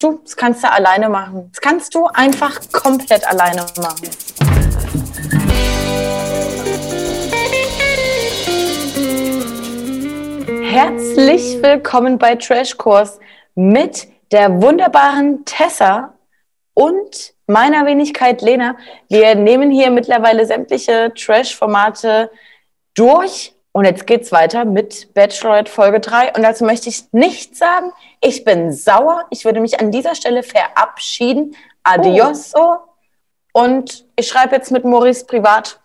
Du, das kannst du alleine machen. Das kannst du einfach komplett alleine machen. Herzlich willkommen bei Trashkurs mit der wunderbaren Tessa und meiner Wenigkeit Lena. Wir nehmen hier mittlerweile sämtliche Trash-Formate durch und jetzt geht's weiter mit Bachelorette Folge 3. Und dazu möchte ich nichts sagen. Ich bin sauer. Ich würde mich an dieser Stelle verabschieden. Adios. Oh. Und ich schreibe jetzt mit Maurice privat.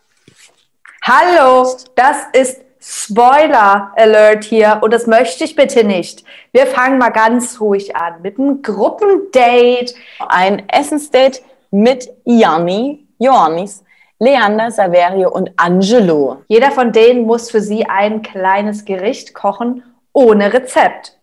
Hallo, das ist Spoiler Alert hier und das möchte ich bitte nicht. Wir fangen mal ganz ruhig an mit einem Gruppendate. Ein Essensdate mit Janni, Johannis, Leander, Saverio und Angelo. Jeder von denen muss für sie ein kleines Gericht kochen ohne Rezept.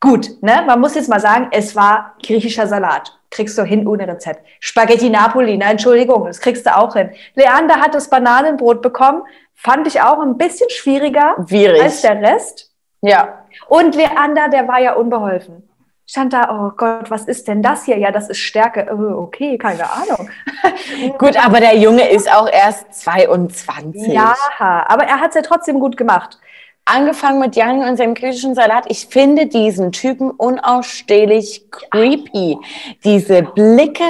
Gut, ne? man muss jetzt mal sagen, es war griechischer Salat. Kriegst du hin ohne Rezept. Spaghetti Napoli, na Entschuldigung, das kriegst du auch hin. Leander hat das Bananenbrot bekommen, fand ich auch ein bisschen schwieriger Schwierig. als der Rest. Ja, Und Leander, der war ja unbeholfen. Stand da, oh Gott, was ist denn das hier? Ja, das ist Stärke. Oh, okay, keine Ahnung. gut, aber der Junge ist auch erst 22. Ja, aber er hat es ja trotzdem gut gemacht. Angefangen mit Janni und seinem griechischen Salat. Ich finde diesen Typen unausstehlich creepy. Diese Blicke,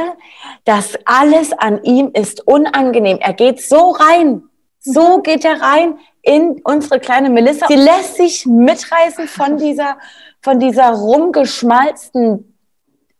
das alles an ihm ist unangenehm. Er geht so rein. So geht er rein in unsere kleine Melissa. Sie lässt sich mitreißen von dieser, von dieser rumgeschmalzten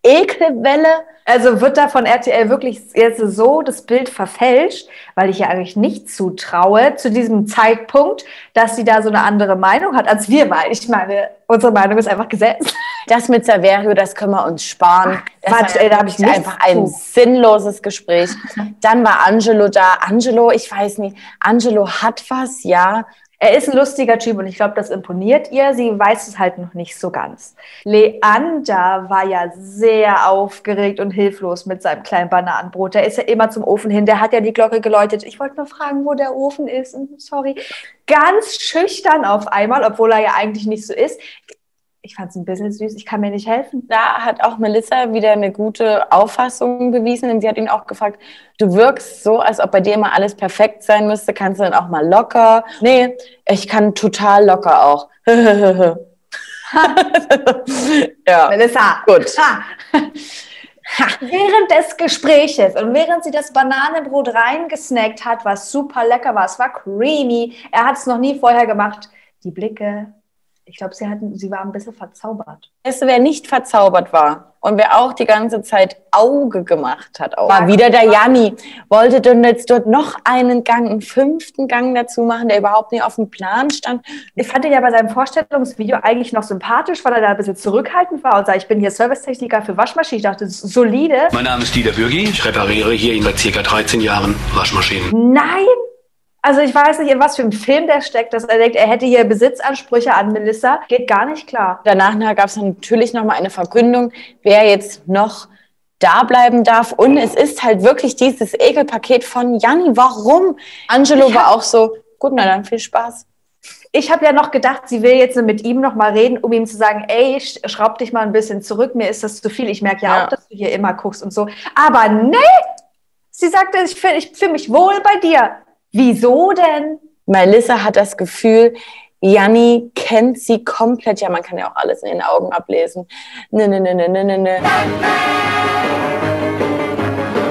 Ekelwelle. Also wird da von RTL wirklich jetzt so das Bild verfälscht, weil ich ja eigentlich nicht zutraue zu diesem Zeitpunkt, dass sie da so eine andere Meinung hat als wir, weil ich meine, unsere Meinung ist einfach Gesetz. Das mit Saverio, das können wir uns sparen. Das Quatsch, ey, da hab ich einfach ein sinnloses Gespräch. Dann war Angelo da. Angelo, ich weiß nicht, Angelo hat was, ja. Er ist ein lustiger Typ und ich glaube, das imponiert ihr. Sie weiß es halt noch nicht so ganz. Leander war ja sehr aufgeregt und hilflos mit seinem kleinen Bananenbrot. Der ist ja immer zum Ofen hin. Der hat ja die Glocke geläutet. Ich wollte nur fragen, wo der Ofen ist. Sorry. Ganz schüchtern auf einmal, obwohl er ja eigentlich nicht so ist. Ich fand es ein bisschen süß. Ich kann mir nicht helfen. Da hat auch Melissa wieder eine gute Auffassung bewiesen, denn sie hat ihn auch gefragt, du wirkst so, als ob bei dir immer alles perfekt sein müsste. Kannst du dann auch mal locker? Nee, ich kann total locker auch. ja. Melissa. Gut. Ha. Ha. Während des Gespräches und während sie das Bananenbrot reingesnackt hat, was super lecker war, es war creamy, er hat es noch nie vorher gemacht, die Blicke, ich glaube, sie, hatten- sie war ein bisschen verzaubert. Weißt du, wer nicht verzaubert war und wer auch die ganze Zeit Auge gemacht hat, auch, war wieder der Janni. Wollte dann jetzt dort noch einen Gang, einen fünften Gang dazu machen, der überhaupt nicht auf dem Plan stand. Ich fand ihn ja bei seinem Vorstellungsvideo eigentlich noch sympathisch, weil er da ein bisschen zurückhaltend war und sagte, ich bin hier Servicetechniker für Waschmaschinen. Ich dachte, das ist solide. Mein Name ist Dieter Bürgi. Ich repariere hier seit circa 13 Jahren Waschmaschinen. Nein! Also ich weiß nicht, in was für einem Film der steckt, dass er denkt, er hätte hier Besitzansprüche an Melissa. Geht gar nicht klar. Danach gab es natürlich noch mal eine Verkündung, wer jetzt noch da bleiben darf. Und es ist halt wirklich dieses Ekelpaket von Janni. Warum? Angelo war auch so, gut, na dann viel Spaß. Ich habe ja noch gedacht, sie will jetzt mit ihm noch mal reden, um ihm zu sagen, ey, sch- schraub dich mal ein bisschen zurück, mir ist das zu viel. Ich merke ja, Ja. auch, dass du hier immer guckst und so. Aber nee, sie sagte, ich fühle ich fühl mich wohl bei dir. Wieso denn? Melissa hat das Gefühl, Janni kennt sie komplett. Ja, man kann ja auch alles in den Augen ablesen. Ne, ne, ne, ne, ne, ne, ne.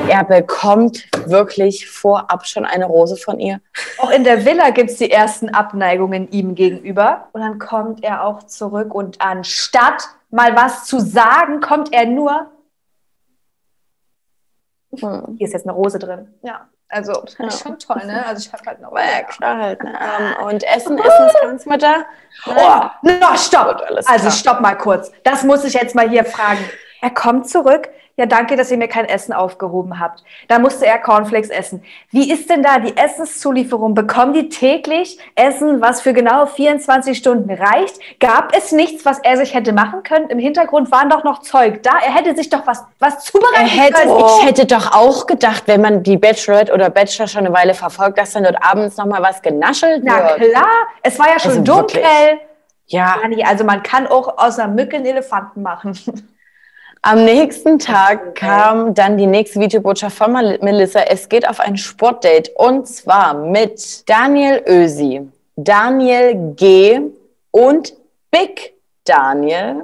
Er bekommt wirklich vorab schon eine Rose von ihr. Auch in der Villa gibt es die ersten Abneigungen ihm gegenüber. Und dann kommt er auch zurück und anstatt mal was zu sagen, kommt er nur, Hm. hier ist jetzt eine Rose drin. Ja, also Ja. schon toll, ne? Also ich habe halt noch. Ja, klar halt. Ne? Ähm, Und Essen, Essensgangsmutter. Oh, no, stopp! Also stopp mal kurz. Das muss ich jetzt mal hier fragen. Er kommt zurück. Ja, danke, dass ihr mir kein Essen aufgehoben habt. Da musste er Cornflakes essen. Wie ist denn da die Essenszulieferung? Bekommen die täglich Essen, was für genau 24 Stunden reicht? Gab es nichts, was er sich hätte machen können? Im Hintergrund waren doch noch Zeug da. Er hätte sich doch was, was Er zubereiten hätte, können. Ich hätte doch auch gedacht, wenn man die Bachelorette oder Bachelor schon eine Weile verfolgt, dass dann dort abends noch mal was genaschelt Na wird. klar, es war ja schon Also dunkel. wirklich. Ja, Also man kann auch aus einer Mücke einen Elefanten machen. Am nächsten Tag kam dann die nächste Videobotschaft von Melissa. Es geht auf ein Sportdate und zwar mit Daniel Ösi, Daniel G. und Big Daniel,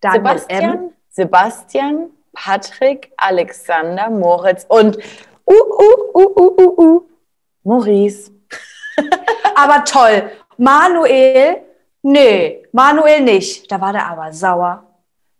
Daniel Sebastian, M. Sebastian, Patrick, Alexander, Moritz und uh, uh, uh, uh, uh, uh, Maurice. Aber toll. Manuel, nee, Manuel nicht. Da war der aber sauer.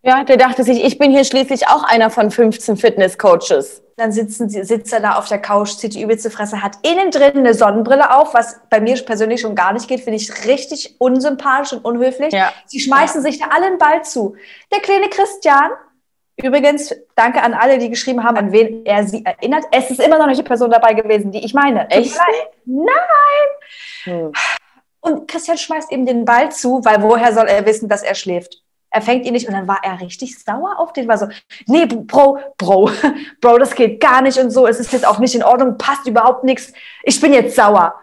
Ja, der dachte sich, ich bin hier schließlich auch einer von 15 Fitness-Coaches. Dann sitzen, sitzt er da auf der Couch, zieht die übelste Fresse, hat innen drin eine Sonnenbrille auf, was bei mir persönlich schon gar nicht geht, finde ich richtig unsympathisch und unhöflich. Ja. Sie schmeißen sich da alle einen Ball zu. Der kleine Christian, übrigens, danke an alle, die geschrieben haben, an wen er sie erinnert. Es ist immer noch nicht die Person dabei gewesen, die ich meine. Echt? Nein! Hm. Und Christian schmeißt ihm den Ball zu, weil woher soll er wissen, dass er schläft? Er fängt ihn nicht und dann war er richtig sauer auf den, war so, nee, Bro, Bro, Bro, das geht gar nicht und so, es ist jetzt auch nicht in Ordnung, passt überhaupt nichts, ich bin jetzt sauer.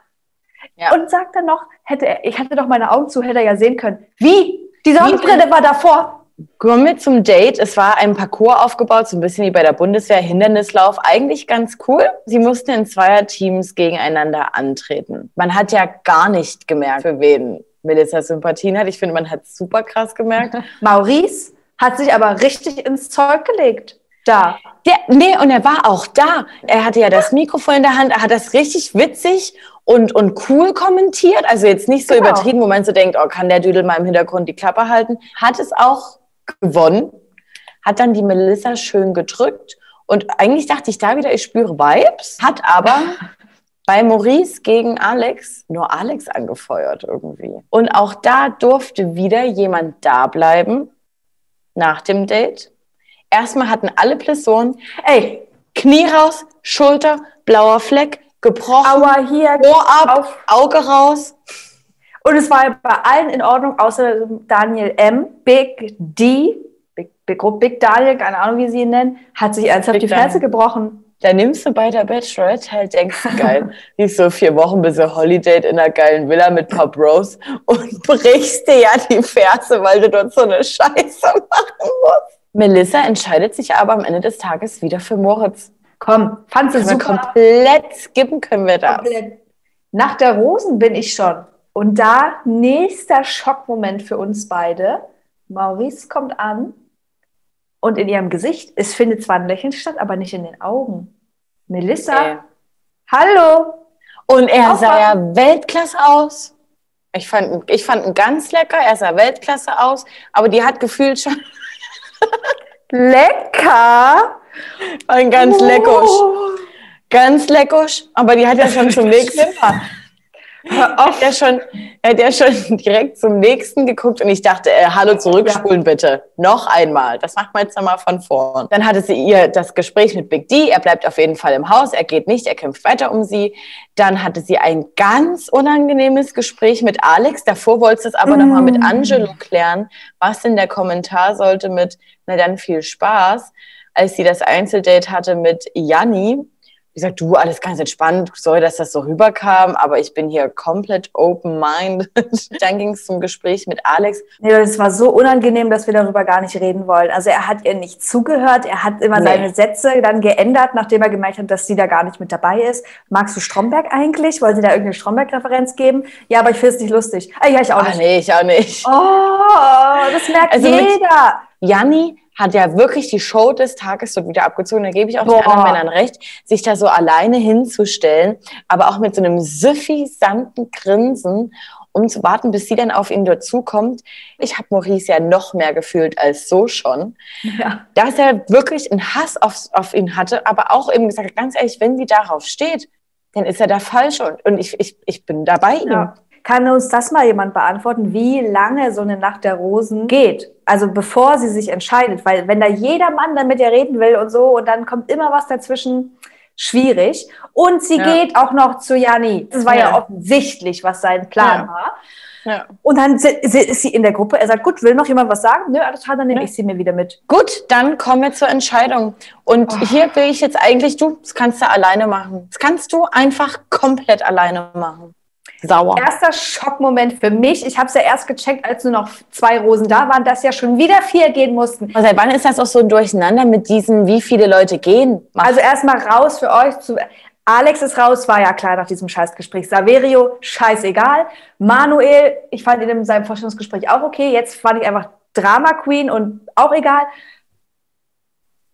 Ja. Und sagt dann noch, hätte er, ich hatte doch meine Augen zu, hätte er ja sehen können. Wie? Die Sonnenbrille war davor. Kommen wir zum Date. Es war ein Parcours aufgebaut, so ein bisschen wie bei der Bundeswehr, Hindernislauf. Eigentlich ganz cool. Sie mussten in Zweierteams gegeneinander antreten. Man hat ja gar nicht gemerkt, für wen Melissa Sympathien hat. Ich finde, man hat super krass gemerkt. Maurice hat sich aber richtig ins Zeug gelegt. Da. Der, nee, und er war auch da. Er hatte ja das Mikrofon in der Hand. Er hat das richtig witzig und, und cool kommentiert. Also jetzt nicht so Genau. übertrieben, wo man so denkt, oh, kann der Düdel mal im Hintergrund die Klappe halten. Hat es auch gewonnen. Hat dann die Melissa schön gedrückt. Und eigentlich dachte ich da wieder, ich spüre Vibes. Hat aber bei Maurice gegen Alex nur Alex angefeuert irgendwie. Und auch da durfte wieder jemand da bleiben nach dem Date. Erstmal hatten alle Personen Ey, Knie raus, Schulter, blauer Fleck, gebrochen, Aua hier, Ohr ab, auf. Auge raus. Und es war bei allen in Ordnung, außer Daniel M. Big D, Big, Big, Big Daniel, keine Ahnung, wie sie ihn nennen, hat sich ernsthaft Big die Fresse gebrochen. Da nimmst du bei der Bachelorette halt, denkst du, geil, die ist so vier Wochen bis ein Holiday in einer geilen Villa mit paar Bros und brichst dir ja die Ferse, weil du dort so eine Scheiße machen musst. Melissa entscheidet sich aber am Ende des Tages wieder für Moritz. Komm, fand sie Können wir super. komplett skippen können wir das. Komplett. Nach der Rosen bin ich schon. Und da nächster Schockmoment für uns beide. Maurice kommt an und in ihrem Gesicht, es findet zwar ein Lächeln statt, aber nicht in den Augen. Melissa, Ey. hallo. Und er sah ja. Weltklasse aus. Ich fand, ich fand ihn ganz lecker. Er sah Weltklasse aus. Aber die hat gefühlt schon Lecker. ein ganz leckusch. Oh. Ganz leckusch. Aber die hat ja schon zum nächsten. Hör Hat ja schon, hat ja schon direkt zum nächsten geguckt und ich dachte, äh, hallo, zurückspulen bitte. Noch einmal. Das macht man jetzt nochmal von vorn. Dann hatte sie ihr das Gespräch mit Big D. Er bleibt auf jeden Fall im Haus. Er geht nicht. Er kämpft weiter um sie. Dann hatte sie ein ganz unangenehmes Gespräch mit Alex. Davor wollte sie es aber noch nochmal mit Mm. Angelo klären, was denn der Kommentar sollte mit, na dann viel Spaß, als sie das Einzeldate hatte mit Janni. Wie gesagt, du, alles ganz entspannt, sorry, dass das so rüberkam, aber ich bin hier komplett open-minded. Dann ging es zum Gespräch mit Alex. Nee, das war so unangenehm, dass wir darüber gar nicht reden wollen. Also er hat ihr nicht zugehört, er hat immer Nee. seine Sätze dann geändert, nachdem er gemerkt hat, dass sie da gar nicht mit dabei ist. Magst du Stromberg eigentlich? Wollen sie da irgendeine Stromberg-Referenz geben? Ja, aber ich finde es nicht lustig. Ah, ja, ich auch Ach nicht. nee, ich auch nicht. Oh, das merkt Also jeder. Janni hat ja wirklich die Show des Tages dort wieder abgezogen. Da gebe ich auch den Boah. anderen Männern recht, sich da so alleine hinzustellen, aber auch mit so einem süffisanten Grinsen, um zu warten, bis sie dann auf ihn dazukommt. Ich habe Maurice ja noch mehr gefühlt als so schon. Ja. dass er wirklich einen Hass auf, auf ihn hatte, aber auch eben gesagt, ganz ehrlich, wenn sie darauf steht, dann ist er da falsch und, und ich, ich, ich bin dabei ihm. Ja. Kann uns das mal jemand beantworten, wie lange so eine Nacht der Rosen geht? Also bevor sie sich entscheidet, weil wenn da jeder Mann dann mit ihr reden will und so und dann kommt immer was dazwischen, schwierig. Und sie Ja. geht auch noch zu Janni. Das war ja, Ja. offensichtlich, was sein Plan Ja. war. Ja. Und dann ist sie in der Gruppe. Er sagt, gut, will noch jemand was sagen? Nö, alles klar, dann nehme ich sie mir wieder mit. Gut, dann kommen wir zur Entscheidung. Und Oh. hier will ich jetzt eigentlich, du, das kannst du alleine machen. Das kannst du einfach komplett alleine machen. Sauer. Erster Schockmoment für mich. Ich habe es ja erst gecheckt, als nur noch zwei Rosen da waren, dass ja schon wieder vier gehen mussten. Aber seit wann ist das auch so ein Durcheinander mit diesem, wie viele Leute gehen? Mach- Also erstmal raus für euch. Zu Alex ist raus, war ja klar nach diesem Scheißgespräch. Saverio, scheißegal. Manuel, ich fand ihn in seinem Vorstellungsgespräch auch okay. Jetzt fand ich einfach Drama Queen und auch egal.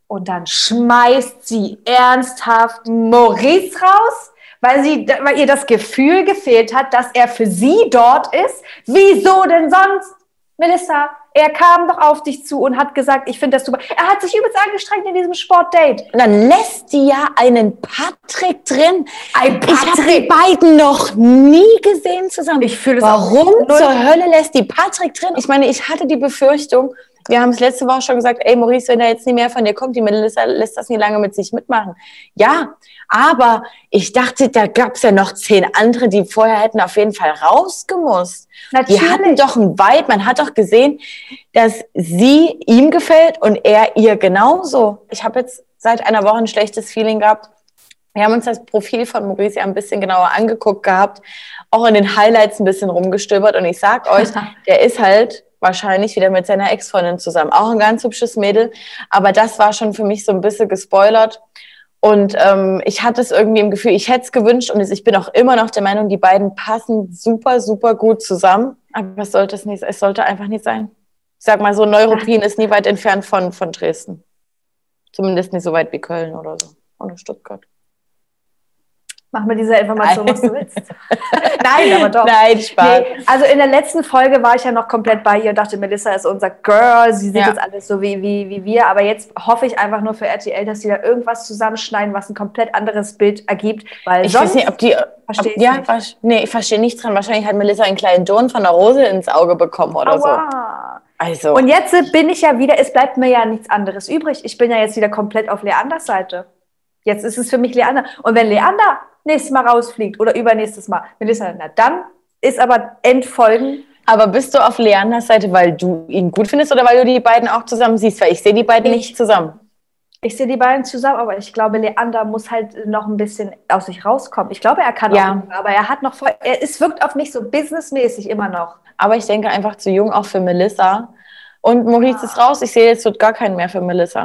Und dann schmeißt sie ernsthaft Maurice raus, weil, sie, weil ihr das Gefühl gefehlt hat, dass er für sie dort ist. Wieso denn sonst? Melissa, er kam doch auf dich zu und hat gesagt, ich finde das super. Er hat sich übelst angestrengt in diesem Sportdate. Und dann lässt die ja einen Patrick drin. Ein Ich habe die Patrick. beiden noch nie gesehen zusammen. Ich fühle es Warum zur Hölle lässt die Patrick drin? Ich meine, ich hatte die Befürchtung, wir haben es letzte Woche schon gesagt, ey Maurice, wenn da jetzt nicht mehr von dir kommt, die Melissa lässt das nie lange mit sich mitmachen. Ja, aber ich dachte, da gab es ja noch zehn andere, die vorher hätten auf jeden Fall rausgemusst. Die hatten doch ein Vibe. Man hat doch gesehen, dass sie ihm gefällt und er ihr genauso. Ich habe jetzt seit einer Woche ein schlechtes Feeling gehabt. Wir haben uns das Profil von Maurice ja ein bisschen genauer angeguckt gehabt, auch in den Highlights ein bisschen rumgestöbert und ich sag euch, der ist halt wahrscheinlich wieder mit seiner Ex-Freundin zusammen. Auch ein ganz hübsches Mädel, aber das war schon für mich so ein bisschen gespoilert. Und ähm, ich hatte es irgendwie im Gefühl, ich hätte es gewünscht und ich bin auch immer noch der Meinung, die beiden passen super, super gut zusammen. Aber es sollte es nicht, es sollte einfach nicht sein. Ich sag mal so, Neuruppin ist nie weit entfernt von, von Dresden. Zumindest nicht so weit wie Köln oder so. Oder Stuttgart. Mach mir diese Information, was du willst. Nein, aber doch. Nein, Spaß. Nee, also in der letzten Folge war ich ja noch komplett bei ihr und dachte, Melissa ist unser Girl, sie sieht Ja. jetzt alles so wie, wie, wie wir, aber jetzt hoffe ich einfach nur für RTL, dass sie da irgendwas zusammenschneiden, was ein komplett anderes Bild ergibt, weil Ich sonst weiß nicht, ob die. ob, ja, nicht. nee, ich verstehe nichts dran. Wahrscheinlich hat Melissa einen kleinen Don von der Rose ins Auge bekommen oder so. Aua. Also. Und jetzt bin ich ja wieder, es bleibt mir ja nichts anderes übrig. Ich bin ja jetzt wieder komplett auf Leanders Seite. Jetzt ist es für mich Leander. Und wenn Leander nächstes Mal rausfliegt oder übernächstes Mal, Melissa, na dann ist aber Endfolgen. aber bist du auf Leanders Seite, weil du ihn gut findest oder weil du die beiden auch zusammen siehst? Weil ich sehe die beiden Ich- nicht zusammen. Ich sehe die beiden zusammen, aber ich glaube, Leander muss halt noch ein bisschen aus sich rauskommen. Ich glaube, er kann Ja. auch, aber er hat noch voll, er, es wirkt auf mich so businessmäßig immer noch. Aber ich denke einfach zu jung auch für Melissa. Und Maurice ist raus. Ich sehe jetzt wird gar keinen mehr für Melissa.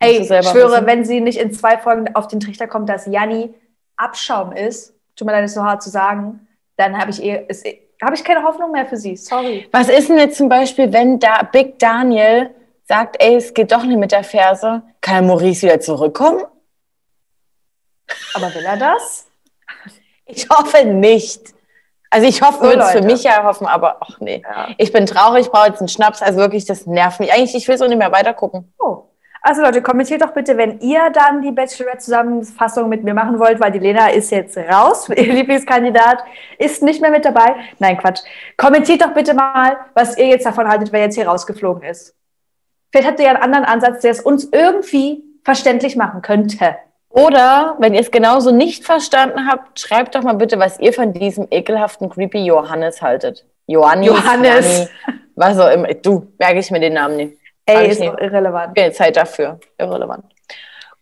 Ey, ich schwöre, wissen. wenn sie nicht in zwei Folgen auf den Trichter kommt, dass Janni Abschaum ist, tut mir leid, ist so hart zu sagen, dann habe ich eh, habe ich keine Hoffnung mehr für sie. Sorry. Was ist denn jetzt zum Beispiel, wenn da Big Daniel sagt, ey, es geht doch nicht mit der Ferse, kann Maurice wieder zurückkommen? Aber will er das? Ich hoffe nicht. Also ich hoffe, So, würde es für mich ja hoffen, aber ach nee. Ja. Ich bin traurig, ich brauche jetzt einen Schnaps. Also wirklich, das nervt mich. Eigentlich, ich will so nicht mehr weitergucken. Oh. Also Leute, kommentiert doch bitte, wenn ihr dann die Bachelorette-Zusammenfassung mit mir machen wollt, weil die Lena ist jetzt raus, ihr Lieblingskandidat, ist nicht mehr mit dabei. Nein, Quatsch. Kommentiert doch bitte mal, was ihr jetzt davon haltet, wer jetzt hier rausgeflogen ist. Vielleicht habt ihr ja einen anderen Ansatz, der es uns irgendwie verständlich machen könnte. Oder, wenn ihr es genauso nicht verstanden habt, schreibt doch mal bitte, was ihr von diesem ekelhaften, creepy Johannes haltet. Johannes. Johannes. Janni, Was auch immer. Du, merke ich mir den Namen nicht. Ey, ist doch irrelevant. Keine Zeit dafür. Irrelevant.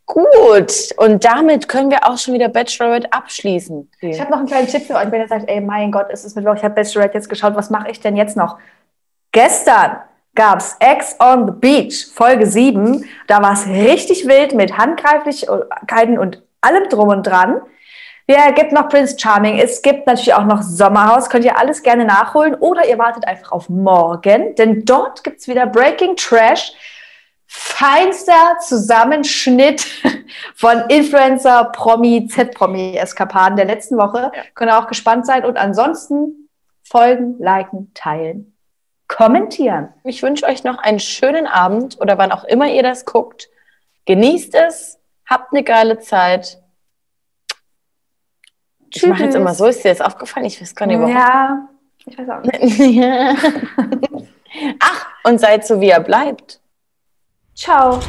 Gut, und damit können wir auch schon wieder Bachelorette abschließen. Ich habe noch einen kleinen Tipp für euch, wenn ihr sagt, ey, mein Gott, es ist Mittwoch, ich habe Bachelorette jetzt geschaut, was mache ich denn jetzt noch? Gestern gab's Ex on the Beach, Folge 7. Da war es richtig wild mit Handgreiflichkeiten und allem drum und dran. Ja, gibt noch Prince Charming. Es gibt natürlich auch noch Sommerhaus. Könnt ihr alles gerne nachholen oder ihr wartet einfach auf morgen, denn dort gibt's wieder Breaking Trash. Feinster Zusammenschnitt von Influencer, Promi, Z-Promi-Eskapaden der letzten Woche. Könnt ihr auch gespannt sein. Und ansonsten folgen, liken, teilen, kommentieren. Ich wünsche euch noch einen schönen Abend oder wann auch immer ihr das guckt. Genießt es, habt eine geile Zeit. Ich mache jetzt Tschüss. immer so, ist dir das aufgefallen? Ich weiß gar nicht, warum. Ja, ich weiß auch nicht. Ach, und seid so, wie er bleibt. Ciao.